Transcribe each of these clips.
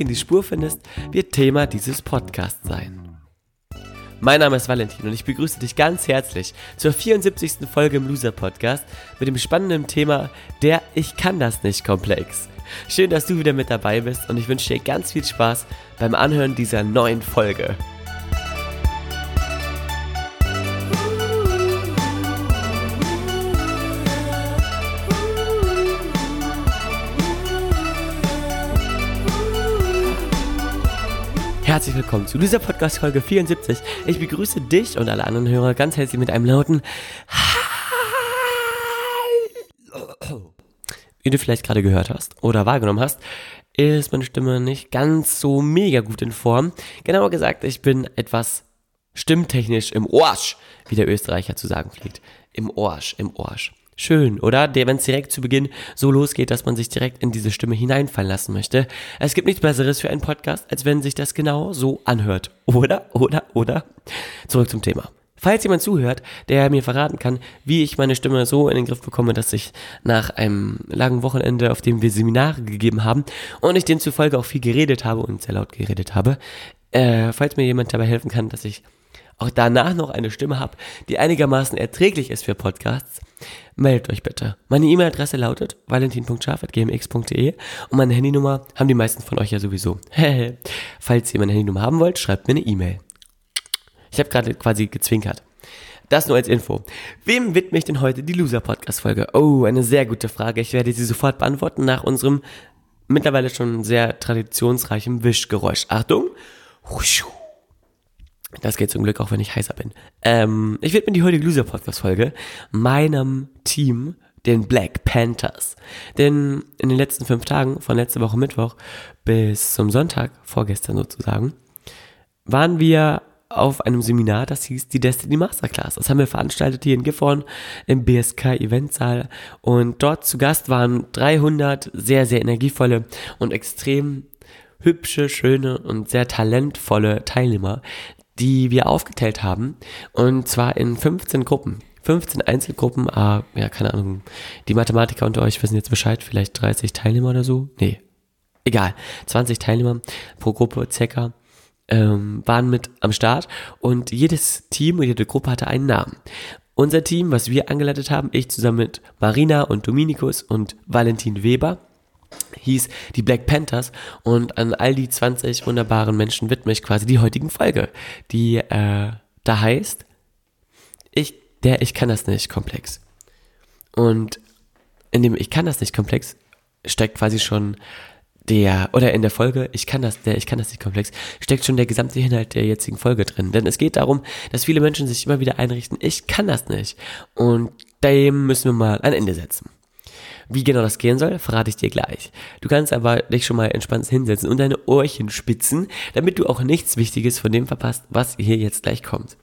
in die Spur findest, wird Thema dieses Podcasts sein. Mein Name ist Valentin und ich begrüße dich ganz herzlich zur 74. Folge im Loser Podcast mit dem spannenden Thema der Ich kann das nicht Komplex. Schön, dass du wieder mit dabei bist und ich wünsche dir ganz viel Spaß beim Anhören dieser neuen Folge. Herzlich willkommen zu dieser Podcast-Folge 74. Ich begrüße dich und alle anderen Hörer ganz herzlich mit einem lauten Hallo. Wie du vielleicht gerade gehört hast oder wahrgenommen hast, ist meine Stimme nicht ganz so mega gut in Form. Genauer gesagt, ich bin etwas stimmtechnisch im Orsch, wie der Österreicher zu sagen pflegt. Im Orsch, im Orsch. Schön, oder? Wenn es direkt zu Beginn so losgeht, dass man sich direkt in diese Stimme hineinfallen lassen möchte. Es gibt nichts Besseres für einen Podcast, als wenn sich das genau so anhört. Oder, oder, oder? Zurück zum Thema. Falls jemand zuhört, der mir verraten kann, wie ich meine Stimme so in den Griff bekomme, dass ich nach einem langen Wochenende, auf dem wir Seminare gegeben haben und ich demzufolge auch viel geredet habe und sehr laut geredet habe, äh, falls mir jemand dabei helfen kann, dass ich auch danach noch eine Stimme habe, die einigermaßen erträglich ist für Podcasts, meldet euch bitte. Meine E-Mail-Adresse lautet valentin.scharf.gmx.de und meine Handynummer haben die meisten von euch ja sowieso. Falls ihr meine Handynummer haben wollt, schreibt mir eine E-Mail. Ich habe gerade quasi gezwinkert. Das nur als Info. Wem widme ich denn heute die Loser-Podcast-Folge? Oh, eine sehr gute Frage. Ich werde sie sofort beantworten nach unserem mittlerweile schon sehr traditionsreichen Wischgeräusch. Achtung! Huschu. Das geht zum Glück auch, wenn ich heißer bin. Ähm, ich widme die heutige Loser Podcast Folge meinem Team, den Black Panthers. Denn in den letzten fünf Tagen, von letzter Woche Mittwoch bis zum Sonntag, vorgestern sozusagen, waren wir auf einem Seminar, das hieß die Destiny Masterclass. Das haben wir veranstaltet hier in Gifhorn im BSK Eventsaal und dort zu Gast waren 300 sehr, sehr energievolle und extrem hübsche, schöne und sehr talentvolle Teilnehmer, die wir aufgeteilt haben. Und zwar in 15 Gruppen. 15 Einzelgruppen, ah, ja, keine Ahnung. Die Mathematiker unter euch wissen jetzt Bescheid, vielleicht 30 Teilnehmer oder so. Nee. Egal. 20 Teilnehmer pro Gruppe circa ähm, waren mit am Start und jedes Team und jede Gruppe hatte einen Namen. Unser Team, was wir angeleitet haben, ich zusammen mit Marina und Dominikus und Valentin Weber, hieß die Black Panthers und an all die 20 wunderbaren Menschen widme ich quasi die heutigen Folge, die äh, da heißt, ich, der Ich kann das nicht Komplex. Und in dem Ich kann das nicht Komplex steckt quasi schon der, oder in der Folge, ich kann das, der, ich kann das nicht komplex, steckt schon der gesamte Inhalt der jetzigen Folge drin. Denn es geht darum, dass viele Menschen sich immer wieder einrichten, ich kann das nicht. Und dem müssen wir mal ein Ende setzen. Wie genau das gehen soll, verrate ich dir gleich. Du kannst aber dich schon mal entspannt hinsetzen und deine Ohrchen spitzen, damit du auch nichts Wichtiges von dem verpasst, was hier jetzt gleich kommt.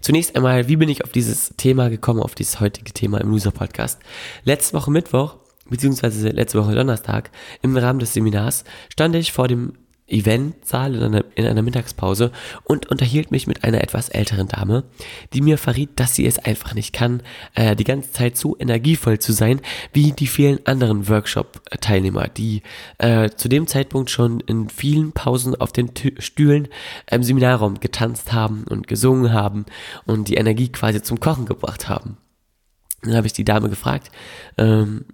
Zunächst einmal, wie bin ich auf dieses Thema gekommen, auf dieses heutige Thema im Loser Podcast? Letzte Woche Mittwoch, beziehungsweise letzte Woche Donnerstag, im Rahmen des Seminars, stand ich vor dem Eventsaal in einer, in einer Mittagspause und unterhielt mich mit einer etwas älteren Dame, die mir verriet, dass sie es einfach nicht kann, äh, die ganze Zeit so energievoll zu sein wie die vielen anderen Workshop-Teilnehmer, die äh, zu dem Zeitpunkt schon in vielen Pausen auf den Tü Stühlen im Seminarraum getanzt haben und gesungen haben und die Energie quasi zum Kochen gebracht haben. Dann habe ich die Dame gefragt, ähm,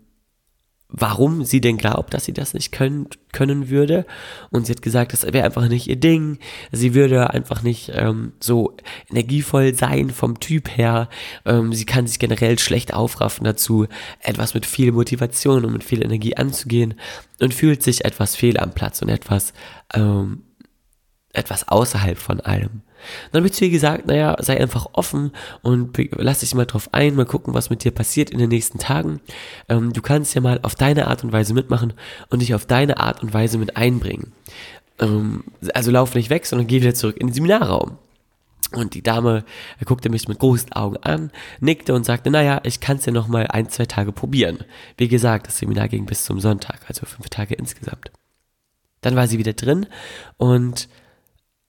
warum sie denn glaubt, dass sie das nicht können, können würde. Und sie hat gesagt, das wäre einfach nicht ihr Ding. Sie würde einfach nicht ähm, so energievoll sein vom Typ her. Ähm, sie kann sich generell schlecht aufraffen dazu, etwas mit viel Motivation und mit viel Energie anzugehen und fühlt sich etwas fehl am Platz und etwas ähm, etwas außerhalb von allem. Dann habe ich zu ihr gesagt, naja, sei einfach offen und lass dich mal drauf ein, mal gucken, was mit dir passiert in den nächsten Tagen. Ähm, du kannst ja mal auf deine Art und Weise mitmachen und dich auf deine Art und Weise mit einbringen. Ähm, also lauf nicht weg, sondern geh wieder zurück in den Seminarraum. Und die Dame guckte mich mit großen Augen an, nickte und sagte, naja, ich kann es ja noch mal ein, zwei Tage probieren. Wie gesagt, das Seminar ging bis zum Sonntag, also fünf Tage insgesamt. Dann war sie wieder drin und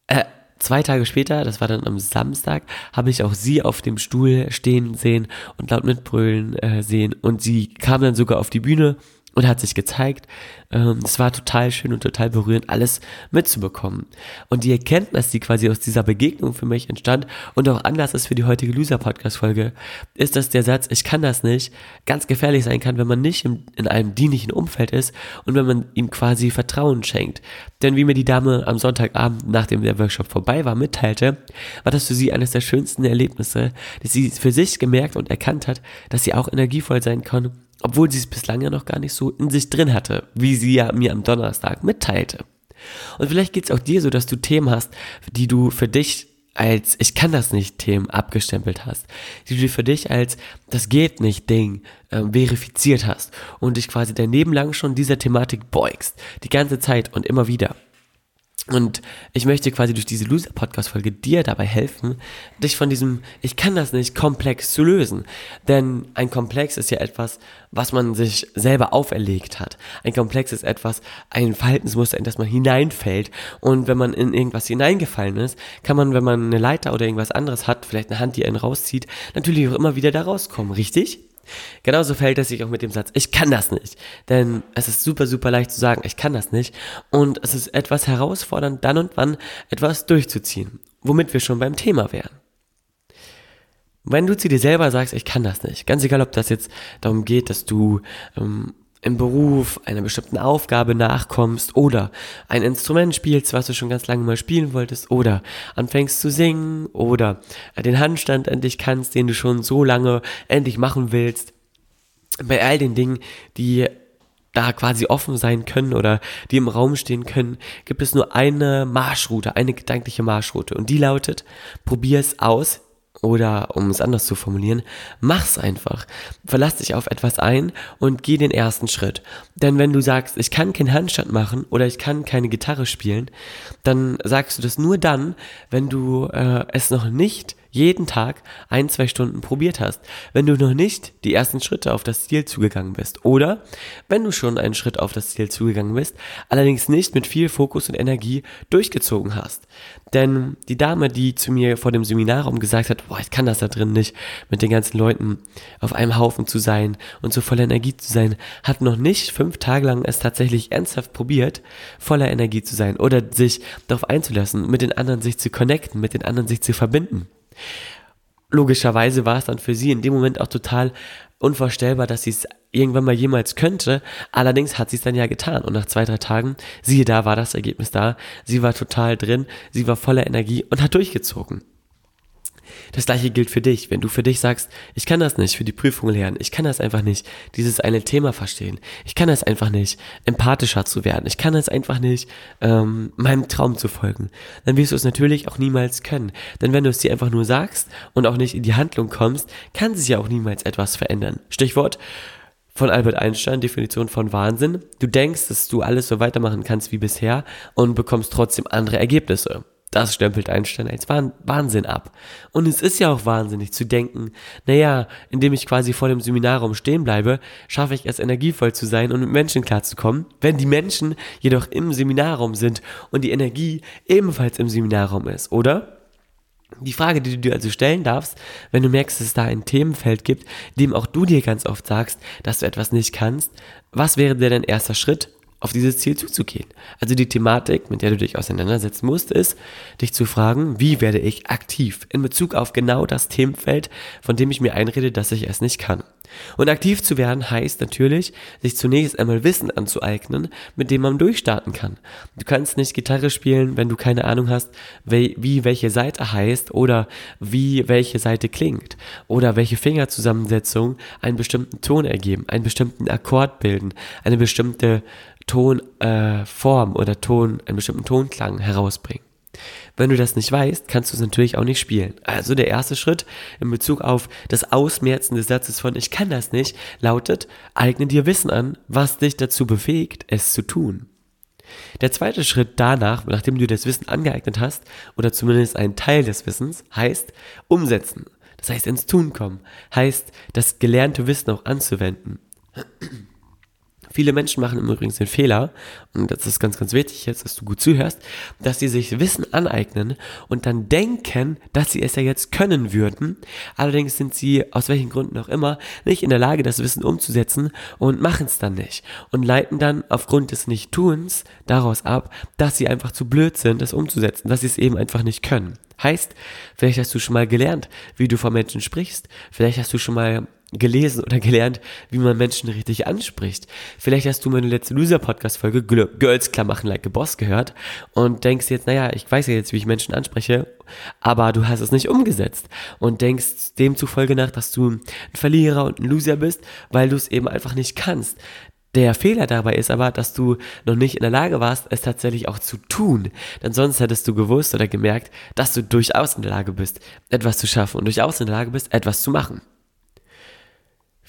äh, zwei Tage später, das war dann am Samstag, habe ich auch sie auf dem Stuhl stehen sehen und laut mitbrüllen äh, sehen. Und sie kam dann sogar auf die Bühne und hat sich gezeigt. Ähm, es war total schön und total berührend, alles mitzubekommen. Und die Erkenntnis, die quasi aus dieser Begegnung für mich entstand und auch anders ist für die heutige Loser-Podcast-Folge, ist, dass der Satz, ich kann das nicht, ganz gefährlich sein kann, wenn man nicht in einem dienlichen Umfeld ist und wenn man ihm quasi Vertrauen schenkt. Denn wie mir die Dame am Sonntagabend, nachdem der Workshop vorbei war, mitteilte, war das für sie eines der schönsten Erlebnisse, dass sie für sich gemerkt und erkannt hat, dass sie auch energievoll sein kann obwohl sie es bislang ja noch gar nicht so in sich drin hatte, wie sie ja mir am Donnerstag mitteilte. Und vielleicht geht es auch dir so, dass du Themen hast, die du für dich als ich kann das nicht Themen abgestempelt hast, die du für dich als das geht nicht Ding äh, verifiziert hast und dich quasi dein Leben lang schon dieser Thematik beugst, die ganze Zeit und immer wieder. Und ich möchte quasi durch diese Loser-Podcast-Folge dir dabei helfen, dich von diesem Ich kann das nicht Komplex zu lösen. Denn ein Komplex ist ja etwas, was man sich selber auferlegt hat. Ein Komplex ist etwas, ein Verhaltensmuster, in das man hineinfällt. Und wenn man in irgendwas hineingefallen ist, kann man, wenn man eine Leiter oder irgendwas anderes hat, vielleicht eine Hand, die einen rauszieht, natürlich auch immer wieder da rauskommen, richtig? Genauso fällt es sich auch mit dem Satz, ich kann das nicht. Denn es ist super, super leicht zu sagen, ich kann das nicht. Und es ist etwas herausfordernd, dann und wann etwas durchzuziehen. Womit wir schon beim Thema wären. Wenn du zu dir selber sagst, ich kann das nicht, ganz egal, ob das jetzt darum geht, dass du ähm, im Beruf einer bestimmten Aufgabe nachkommst oder ein Instrument spielst, was du schon ganz lange mal spielen wolltest oder anfängst zu singen oder den Handstand endlich kannst, den du schon so lange endlich machen willst. Bei all den Dingen, die da quasi offen sein können oder die im Raum stehen können, gibt es nur eine Marschroute, eine gedankliche Marschroute und die lautet, probier es aus, oder um es anders zu formulieren, mach's einfach. Verlass dich auf etwas ein und geh den ersten Schritt. Denn wenn du sagst, ich kann keinen Handstand machen oder ich kann keine Gitarre spielen, dann sagst du das nur dann, wenn du äh, es noch nicht jeden Tag ein, zwei Stunden probiert hast, wenn du noch nicht die ersten Schritte auf das Ziel zugegangen bist oder wenn du schon einen Schritt auf das Ziel zugegangen bist, allerdings nicht mit viel Fokus und Energie durchgezogen hast. Denn die Dame, die zu mir vor dem Seminarraum gesagt hat, boah, ich kann das da drin nicht, mit den ganzen Leuten auf einem Haufen zu sein und so voller Energie zu sein, hat noch nicht fünf Tage lang es tatsächlich ernsthaft probiert, voller Energie zu sein oder sich darauf einzulassen, mit den anderen sich zu connecten, mit den anderen sich zu verbinden. Logischerweise war es dann für sie in dem Moment auch total unvorstellbar, dass sie es irgendwann mal jemals könnte. Allerdings hat sie es dann ja getan. Und nach zwei, drei Tagen, siehe da, war das Ergebnis da. Sie war total drin, sie war voller Energie und hat durchgezogen. Das gleiche gilt für dich. Wenn du für dich sagst, ich kann das nicht für die Prüfung lernen, ich kann das einfach nicht, dieses eine Thema verstehen, ich kann das einfach nicht, empathischer zu werden, ich kann es einfach nicht, ähm, meinem Traum zu folgen, dann wirst du es natürlich auch niemals können. Denn wenn du es dir einfach nur sagst und auch nicht in die Handlung kommst, kann sich ja auch niemals etwas verändern. Stichwort, von Albert Einstein, Definition von Wahnsinn. Du denkst, dass du alles so weitermachen kannst wie bisher und bekommst trotzdem andere Ergebnisse. Das stempelt Einstein als Wahnsinn ab. Und es ist ja auch wahnsinnig zu denken, naja, indem ich quasi vor dem Seminarraum stehen bleibe, schaffe ich es energievoll zu sein und mit Menschen klarzukommen, wenn die Menschen jedoch im Seminarraum sind und die Energie ebenfalls im Seminarraum ist, oder? Die Frage, die du dir also stellen darfst, wenn du merkst, dass es da ein Themenfeld gibt, dem auch du dir ganz oft sagst, dass du etwas nicht kannst, was wäre denn dein erster Schritt, auf dieses Ziel zuzugehen. Also die Thematik, mit der du dich auseinandersetzen musst, ist, dich zu fragen, wie werde ich aktiv in Bezug auf genau das Themenfeld, von dem ich mir einrede, dass ich es nicht kann. Und aktiv zu werden heißt natürlich, sich zunächst einmal Wissen anzueignen, mit dem man durchstarten kann. Du kannst nicht Gitarre spielen, wenn du keine Ahnung hast, wie welche Seite heißt oder wie welche Seite klingt oder welche Fingerzusammensetzung einen bestimmten Ton ergeben, einen bestimmten Akkord bilden, eine bestimmte Tonform äh, oder Ton, einen bestimmten Tonklang herausbringen. Wenn du das nicht weißt, kannst du es natürlich auch nicht spielen. Also der erste Schritt in Bezug auf das Ausmerzen des Satzes von ich kann das nicht lautet, eigne dir Wissen an, was dich dazu befähigt, es zu tun. Der zweite Schritt danach, nachdem du das Wissen angeeignet hast, oder zumindest einen Teil des Wissens, heißt umsetzen. Das heißt ins Tun kommen, heißt das gelernte Wissen auch anzuwenden. Viele Menschen machen im Übrigen den Fehler, und das ist ganz, ganz wichtig jetzt, dass du gut zuhörst, dass sie sich Wissen aneignen und dann denken, dass sie es ja jetzt können würden. Allerdings sind sie, aus welchen Gründen auch immer, nicht in der Lage, das Wissen umzusetzen und machen es dann nicht. Und leiten dann aufgrund des Nichttuns daraus ab, dass sie einfach zu blöd sind, das umzusetzen, dass sie es eben einfach nicht können. Heißt, vielleicht hast du schon mal gelernt, wie du vor Menschen sprichst. Vielleicht hast du schon mal gelesen oder gelernt, wie man Menschen richtig anspricht. Vielleicht hast du meine letzte Loser-Podcast-Folge Girls klar machen like a Boss gehört und denkst jetzt, naja, ich weiß ja jetzt, wie ich Menschen anspreche, aber du hast es nicht umgesetzt und denkst demzufolge nach, dass du ein Verlierer und ein Loser bist, weil du es eben einfach nicht kannst. Der Fehler dabei ist aber, dass du noch nicht in der Lage warst, es tatsächlich auch zu tun. Denn sonst hättest du gewusst oder gemerkt, dass du durchaus in der Lage bist, etwas zu schaffen und durchaus in der Lage bist, etwas zu machen.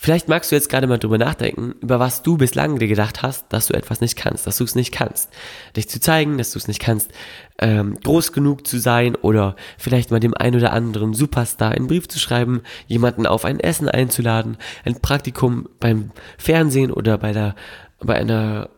Vielleicht magst du jetzt gerade mal drüber nachdenken, über was du bislang dir gedacht hast, dass du etwas nicht kannst, dass du es nicht kannst. Dich zu zeigen, dass du es nicht kannst, ähm, groß genug zu sein oder vielleicht mal dem ein oder anderen Superstar einen Brief zu schreiben, jemanden auf ein Essen einzuladen, ein Praktikum beim Fernsehen oder bei der bei einer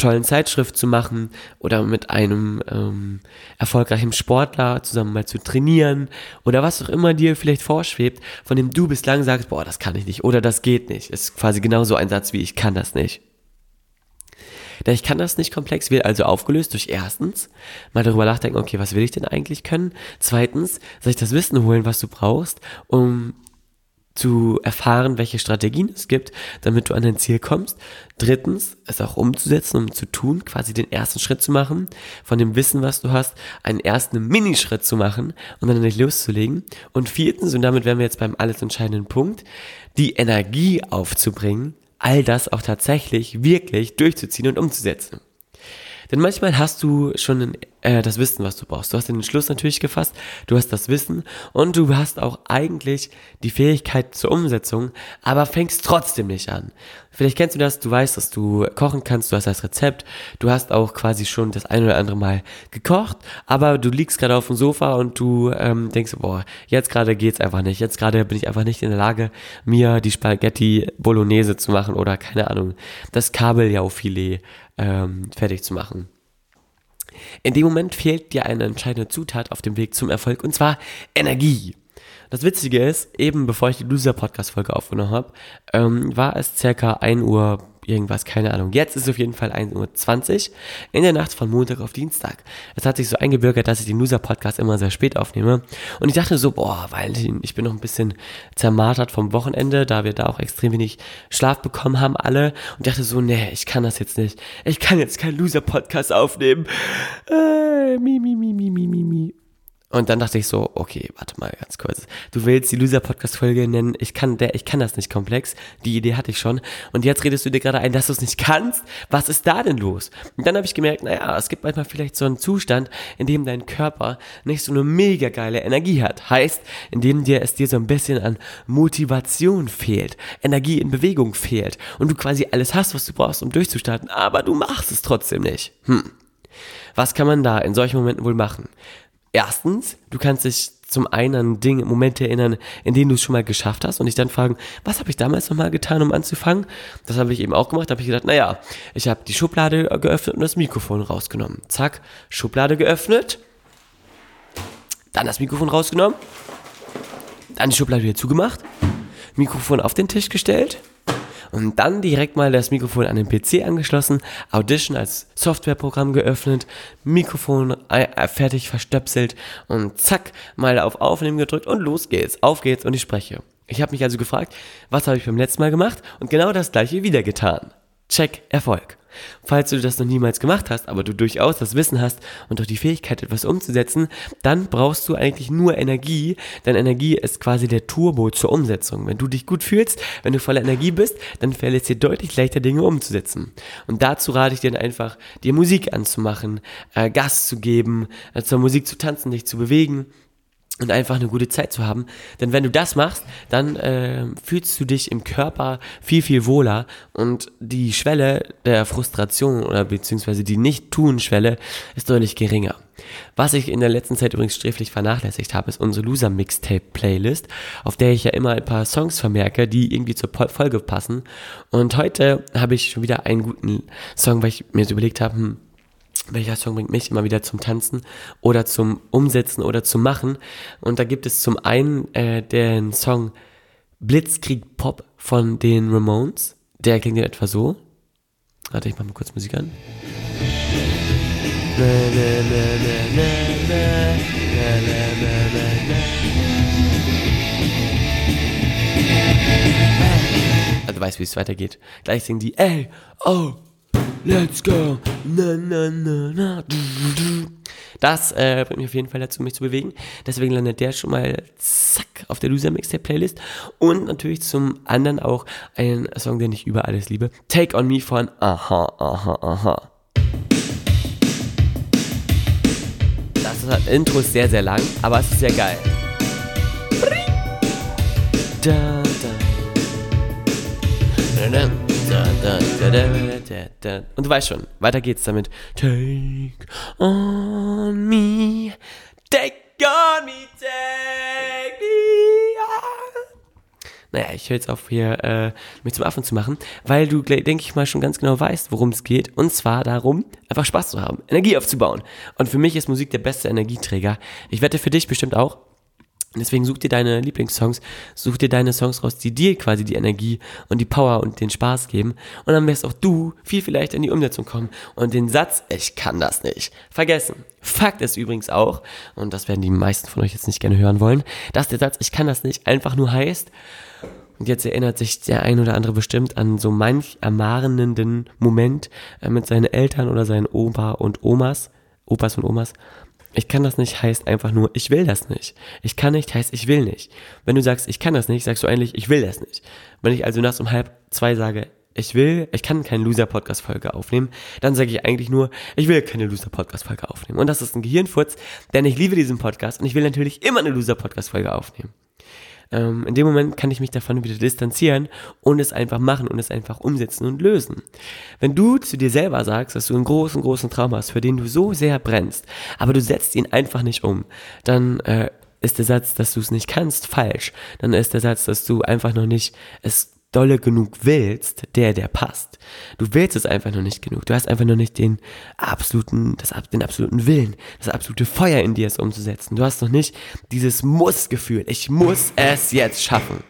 tollen Zeitschrift zu machen oder mit einem ähm, erfolgreichen Sportler zusammen mal zu trainieren oder was auch immer dir vielleicht vorschwebt, von dem du bislang sagst, boah, das kann ich nicht oder das geht nicht. Ist quasi genauso ein Satz wie ich kann das nicht. Der Ich kann das nicht komplex wird also aufgelöst durch erstens mal darüber nachdenken, okay, was will ich denn eigentlich können? Zweitens, sich das Wissen holen, was du brauchst, um zu erfahren, welche Strategien es gibt, damit du an dein Ziel kommst. Drittens, es auch umzusetzen, um zu tun, quasi den ersten Schritt zu machen, von dem Wissen, was du hast, einen ersten Minischritt zu machen und dann nicht loszulegen. Und viertens, und damit wären wir jetzt beim alles entscheidenden Punkt, die Energie aufzubringen, all das auch tatsächlich wirklich durchzuziehen und umzusetzen. Denn manchmal hast du schon äh, das Wissen, was du brauchst. Du hast den Entschluss natürlich gefasst, du hast das Wissen und du hast auch eigentlich die Fähigkeit zur Umsetzung, aber fängst trotzdem nicht an. Vielleicht kennst du das, du weißt, dass du kochen kannst, du hast das Rezept, du hast auch quasi schon das ein oder andere Mal gekocht, aber du liegst gerade auf dem Sofa und du ähm, denkst, boah, jetzt gerade geht's einfach nicht, jetzt gerade bin ich einfach nicht in der Lage, mir die Spaghetti Bolognese zu machen oder keine Ahnung, das Kabeljaufilet ähm, fertig zu machen. In dem Moment fehlt dir eine entscheidende Zutat auf dem Weg zum Erfolg und zwar Energie. Das Witzige ist, eben bevor ich die Loser-Podcast-Folge aufgenommen habe, ähm, war es circa 1 Uhr irgendwas, keine Ahnung. Jetzt ist es auf jeden Fall 1.20 Uhr in der Nacht von Montag auf Dienstag. Es hat sich so eingebürgert, dass ich den Loser-Podcast immer sehr spät aufnehme. Und ich dachte so, boah, weil ich bin noch ein bisschen zermartert vom Wochenende, da wir da auch extrem wenig Schlaf bekommen haben alle. Und ich dachte so, nee, ich kann das jetzt nicht. Ich kann jetzt keinen Loser-Podcast aufnehmen. Äh, mi, mi, mi, mi, mi, mi, mi. Und dann dachte ich so, okay, warte mal ganz kurz. Du willst die Loser-Podcast-Folge nennen, ich kann, der, ich kann das nicht komplex. Die Idee hatte ich schon. Und jetzt redest du dir gerade ein, dass du es nicht kannst. Was ist da denn los? Und dann habe ich gemerkt, naja, es gibt manchmal vielleicht so einen Zustand, in dem dein Körper nicht so eine mega geile Energie hat. Heißt, in dem dir es dir so ein bisschen an Motivation fehlt, Energie in Bewegung fehlt und du quasi alles hast, was du brauchst, um durchzustarten, aber du machst es trotzdem nicht. Hm. Was kann man da in solchen Momenten wohl machen? Erstens, du kannst dich zum einen an Dinge, Momente erinnern, in denen du es schon mal geschafft hast und dich dann fragen, was habe ich damals nochmal getan, um anzufangen? Das habe ich eben auch gemacht. Da habe ich gedacht, naja, ich habe die Schublade geöffnet und das Mikrofon rausgenommen. Zack, Schublade geöffnet, dann das Mikrofon rausgenommen, dann die Schublade wieder zugemacht, Mikrofon auf den Tisch gestellt, und dann direkt mal das Mikrofon an den PC angeschlossen, Audition als Softwareprogramm geöffnet, Mikrofon äh, fertig verstöpselt und zack, mal auf Aufnehmen gedrückt und los geht's, auf geht's und ich spreche. Ich habe mich also gefragt, was habe ich beim letzten Mal gemacht und genau das gleiche wieder getan. Check, Erfolg. Falls du das noch niemals gemacht hast, aber du durchaus das Wissen hast und auch die Fähigkeit, etwas umzusetzen, dann brauchst du eigentlich nur Energie, denn Energie ist quasi der Turbo zur Umsetzung. Wenn du dich gut fühlst, wenn du voller Energie bist, dann fällt es dir deutlich leichter, Dinge umzusetzen. Und dazu rate ich dir dann einfach, dir Musik anzumachen, äh, Gas zu geben, äh, zur Musik zu tanzen, dich zu bewegen und einfach eine gute Zeit zu haben. Denn wenn du das machst, dann äh, fühlst du dich im Körper viel, viel wohler und die Schwelle der Frustration oder beziehungsweise die Nicht-Tun-Schwelle ist deutlich geringer. Was ich in der letzten Zeit übrigens sträflich vernachlässigt habe, ist unsere Loser Mixtape Playlist, auf der ich ja immer ein paar Songs vermerke, die irgendwie zur Folge passen. Und heute habe ich schon wieder einen guten Song, weil ich mir so überlegt habe, hm, welcher Song bringt mich immer wieder zum Tanzen oder zum Umsetzen oder zum Machen. Und da gibt es zum einen äh, den Song Blitzkrieg Pop von den Ramones. Der klingt ja etwa so. Warte, ich mach mal kurz Musik an. Also weißt, wie es weitergeht. Gleich singen die, ey, oh, Let's go. Na, na, na, na. Das äh, bringt mich auf jeden Fall dazu, mich zu bewegen. Deswegen landet der schon mal zack auf der Loser Mixtape Playlist. Und natürlich zum anderen auch ein Song, den ich über alles liebe. Take on Me von Aha, Aha, Aha. Das Intro ist sehr, sehr lang, aber es ist sehr geil. Da, da. Da, da. Und du weißt schon, weiter geht's damit. Take on me, take on me, take me on. Naja, ich höre jetzt auf hier, äh, mich zum Affen zu machen, weil du, denke ich mal, schon ganz genau weißt, worum es geht. Und zwar darum, einfach Spaß zu haben, Energie aufzubauen. Und für mich ist Musik der beste Energieträger. Ich wette für dich bestimmt auch. Deswegen such dir deine Lieblingssongs, such dir deine Songs raus, die dir quasi die Energie und die Power und den Spaß geben. Und dann wirst auch du viel vielleicht in die Umsetzung kommen und den Satz, ich kann das nicht, vergessen. Fakt ist übrigens auch, und das werden die meisten von euch jetzt nicht gerne hören wollen, dass der Satz, ich kann das nicht, einfach nur heißt, und jetzt erinnert sich der ein oder andere bestimmt an so manch ermahnenden Moment äh, mit seinen Eltern oder seinen Opa und Omas, Opas und Omas, ich kann das nicht heißt einfach nur, ich will das nicht. Ich kann nicht heißt, ich will nicht. Wenn du sagst, ich kann das nicht, sagst du eigentlich, ich will das nicht. Wenn ich also nachts um halb zwei sage, ich will, ich kann keine Loser-Podcast-Folge aufnehmen, dann sage ich eigentlich nur, ich will keine Loser-Podcast-Folge aufnehmen. Und das ist ein Gehirnfurz, denn ich liebe diesen Podcast und ich will natürlich immer eine Loser-Podcast-Folge aufnehmen ähm, in dem Moment kann ich mich davon wieder distanzieren und es einfach machen und es einfach umsetzen und lösen. Wenn du zu dir selber sagst, dass du einen großen, großen Traum hast, für den du so sehr brennst, aber du setzt ihn einfach nicht um, dann äh, ist der Satz, dass du es nicht kannst, falsch. Dann ist der Satz, dass du einfach noch nicht es dolle genug willst, der, der passt. Du willst es einfach noch nicht genug. Du hast einfach noch nicht den absoluten, das, den absoluten Willen, das absolute Feuer in dir, es umzusetzen. Du hast noch nicht dieses Muss-Gefühl. Ich muss es jetzt schaffen.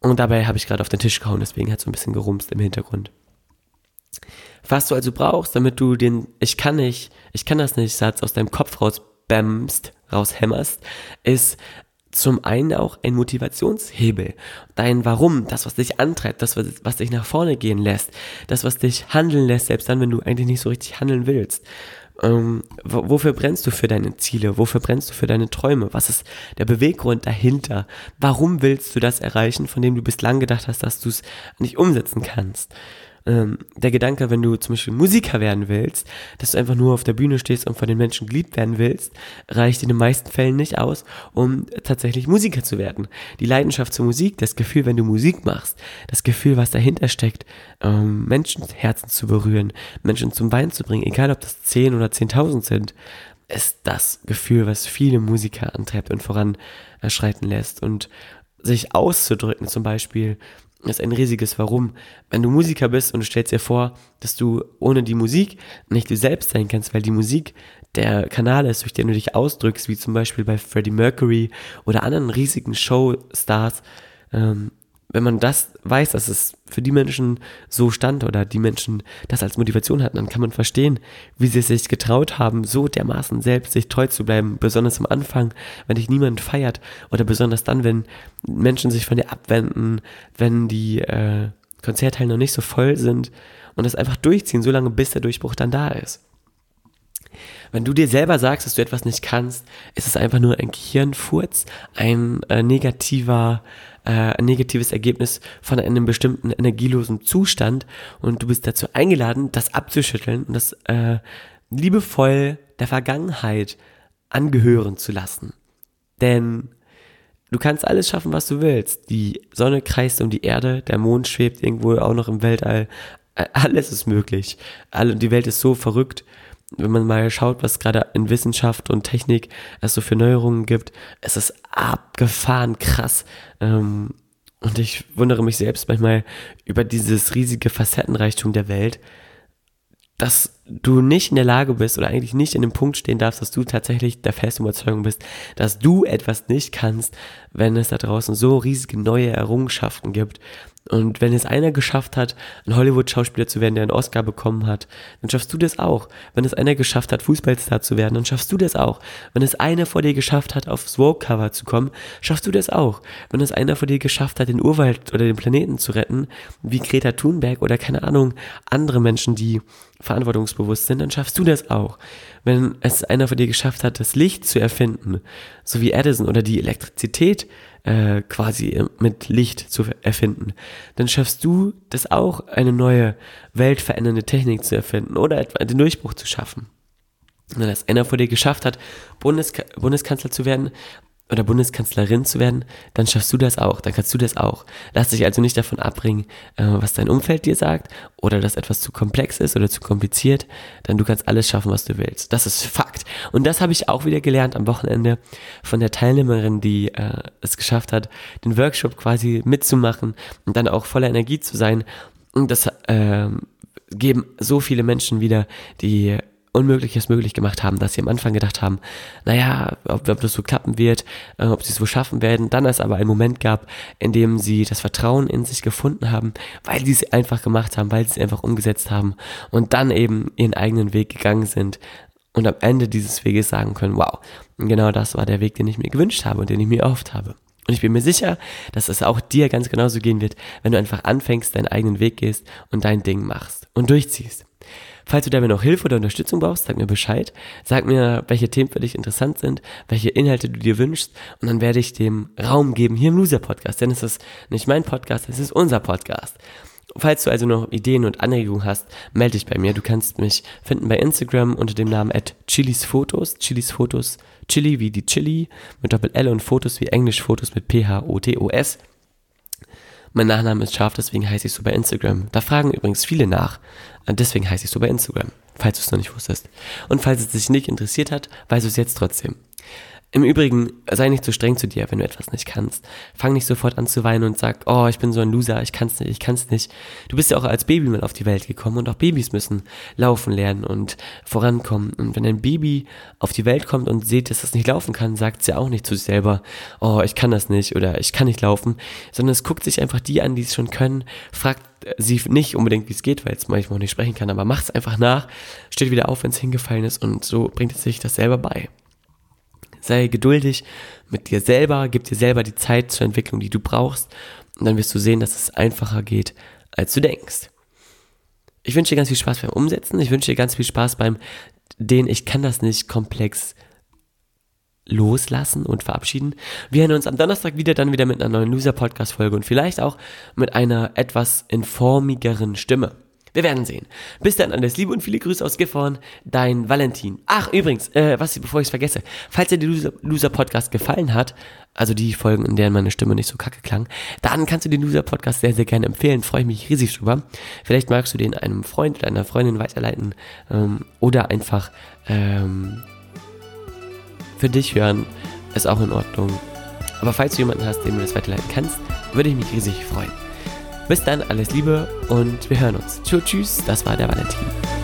Und dabei habe ich gerade auf den Tisch gehauen, deswegen hat es so ein bisschen gerumst im Hintergrund. Was du also brauchst, damit du den Ich kann nicht, ich kann das nicht Satz aus deinem Kopf rausbämmst, raushämmerst, ist zum einen auch ein Motivationshebel. Dein Warum, das, was dich antreibt, das, was, dich nach vorne gehen lässt, das, was dich handeln lässt, selbst dann, wenn du eigentlich nicht so richtig handeln willst. Ähm, wofür brennst du für deine Ziele? Wofür brennst du für deine Träume? Was ist der Beweggrund dahinter? Warum willst du das erreichen, von dem du bislang gedacht hast, dass du es nicht umsetzen kannst? Ähm, der Gedanke, wenn du zum Beispiel Musiker werden willst, dass du einfach nur auf der Bühne stehst und von den Menschen geliebt werden willst, reicht in den meisten Fällen nicht aus, um tatsächlich Musiker zu werden. Die Leidenschaft zur Musik, das Gefühl, wenn du Musik machst, das Gefühl, was dahinter steckt, ähm, Menschenherzen zu berühren, Menschen zum Wein zu bringen, egal ob das 10 oder 10.000 sind, ist das Gefühl, was viele Musiker antreibt und voranschreiten lässt und sich auszudrücken, zum Beispiel ist ein riesiges Warum. Wenn du Musiker bist und du stellst dir vor, dass du ohne die Musik nicht du selbst sein kannst, weil die Musik der Kanal ist, durch den du dich ausdrückst, wie zum Beispiel bei Freddie Mercury oder anderen riesigen Showstars, ähm, wenn man das weiß, dass es für die Menschen so stand oder die Menschen das als Motivation hatten, dann kann man verstehen, wie sie es sich getraut haben, so dermaßen selbst sich treu zu bleiben, besonders am Anfang, wenn dich niemand feiert oder besonders dann, wenn Menschen sich von dir abwenden, wenn die äh, Konzerthallen noch nicht so voll sind und das einfach durchziehen, solange bis der Durchbruch dann da ist. Wenn du dir selber sagst, dass du etwas nicht kannst, ist es einfach nur ein Gehirnfurz, ein äh, negativer, äh, ein negatives Ergebnis von einem bestimmten energielosen Zustand und du bist dazu eingeladen, das abzuschütteln und das äh, liebevoll der Vergangenheit angehören zu lassen. Denn du kannst alles schaffen, was du willst. Die Sonne kreist um die Erde, der Mond schwebt irgendwo auch noch im Weltall. Alles ist möglich. Die Welt ist so verrückt wenn man mal schaut, was gerade in Wissenschaft und Technik es so für Neuerungen gibt, es ist abgefahren krass. Ähm, und ich wundere mich selbst manchmal über dieses riesige Facettenreichtum der Welt, dass du nicht in der Lage bist oder eigentlich nicht in dem Punkt stehen darfst, dass du tatsächlich der festen Überzeugung bist, dass du etwas nicht kannst, wenn es da draußen so riesige neue Errungenschaften gibt, und wenn es einer geschafft hat, ein Hollywood-Schauspieler zu werden, der einen Oscar bekommen hat, dann schaffst du das auch. Wenn es einer geschafft hat, Fußballstar zu werden, dann schaffst du das auch. Wenn es einer vor dir geschafft hat, aufs Vogue-Cover zu kommen, schaffst du das auch. Wenn es einer vor dir geschafft hat, den Urwald oder den Planeten zu retten, wie Greta Thunberg oder keine Ahnung, andere Menschen, die verantwortungsbewusst sind, dann schaffst du das auch. Wenn es einer vor dir geschafft hat, das Licht zu erfinden, so wie Edison oder die Elektrizität äh, quasi mit Licht zu erfinden, dann schaffst du das auch, eine neue weltverändernde Technik zu erfinden oder etwa den Durchbruch zu schaffen. Wenn das einer vor dir geschafft hat, Bundes Bundeskanzler zu werden, oder Bundeskanzlerin zu werden, dann schaffst du das auch, dann kannst du das auch. Lass dich also nicht davon abbringen, äh, was dein Umfeld dir sagt oder dass etwas zu komplex ist oder zu kompliziert, denn du kannst alles schaffen, was du willst. Das ist Fakt. Und das habe ich auch wieder gelernt am Wochenende von der Teilnehmerin, die äh, es geschafft hat, den Workshop quasi mitzumachen und dann auch voller Energie zu sein. Und das äh, geben so viele Menschen wieder, die Unmögliches möglich gemacht haben, dass sie am Anfang gedacht haben, naja, ob, ob das so klappen wird, äh, ob sie es wohl schaffen werden. Dann es aber einen Moment gab, in dem sie das Vertrauen in sich gefunden haben, weil sie es einfach gemacht haben, weil sie es einfach umgesetzt haben und dann eben ihren eigenen Weg gegangen sind und am Ende dieses Weges sagen können, wow, genau das war der Weg, den ich mir gewünscht habe und den ich mir erhofft habe. Und ich bin mir sicher, dass es auch dir ganz genauso gehen wird, wenn du einfach anfängst, deinen eigenen Weg gehst und dein Ding machst und durchziehst. Falls du dabei noch Hilfe oder Unterstützung brauchst, sag mir Bescheid. Sag mir, welche Themen für dich interessant sind, welche Inhalte du dir wünschst und dann werde ich dem Raum geben hier im Loser Podcast. Denn es ist nicht mein Podcast, es ist unser Podcast. Falls du also noch Ideen und Anregungen hast, melde dich bei mir. Du kannst mich finden bei Instagram unter dem Namen at chilisfotos, chilisfotos, chili wie die Chili mit Doppel L und Fotos wie Englisch Fotos mit P-H-O-T-O-S. Mein Nachname ist scharf, deswegen heiße ich so bei Instagram. Da fragen übrigens viele nach. Deswegen heiße ich so bei Instagram, falls du es noch nicht wusstest. Und falls es dich nicht interessiert hat, weißt du es jetzt trotzdem. Im Übrigen, sei nicht so streng zu dir, wenn du etwas nicht kannst. Fang nicht sofort an zu weinen und sag, oh, ich bin so ein Loser, ich kann's nicht, ich kann's nicht. Du bist ja auch als Baby mal auf die Welt gekommen und auch Babys müssen laufen lernen und vorankommen. Und wenn ein Baby auf die Welt kommt und sieht, dass es nicht laufen kann, sagt sie auch nicht zu sich selber, oh, ich kann das nicht oder ich kann nicht laufen, sondern es guckt sich einfach die an, die es schon können, fragt sie nicht unbedingt, wie es geht, weil es manchmal auch nicht sprechen kann, aber macht es einfach nach, steht wieder auf, wenn es hingefallen ist und so bringt es sich das selber bei. Sei geduldig mit dir selber, gib dir selber die Zeit zur Entwicklung, die du brauchst. Und dann wirst du sehen, dass es einfacher geht, als du denkst. Ich wünsche dir ganz viel Spaß beim Umsetzen. Ich wünsche dir ganz viel Spaß beim den Ich kann das nicht komplex loslassen und verabschieden. Wir hören uns am Donnerstag wieder, dann wieder mit einer neuen Loser-Podcast-Folge und vielleicht auch mit einer etwas informigeren Stimme. Wir werden sehen. Bis dann, alles Liebe und viele Grüße aus Gifhorn, dein Valentin. Ach, übrigens, äh, was, bevor ich es vergesse, falls dir der Loser, Loser Podcast gefallen hat, also die Folgen, in denen meine Stimme nicht so kacke klang, dann kannst du den Loser Podcast sehr, sehr gerne empfehlen. Freue ich mich riesig drüber. Vielleicht magst du den einem Freund oder einer Freundin weiterleiten ähm, oder einfach ähm, für dich hören. Ist auch in Ordnung. Aber falls du jemanden hast, dem du das weiterleiten kannst, würde ich mich riesig freuen. Bis dann, alles Liebe und wir hören uns. Tschüss, tschüss, das war der Valentin.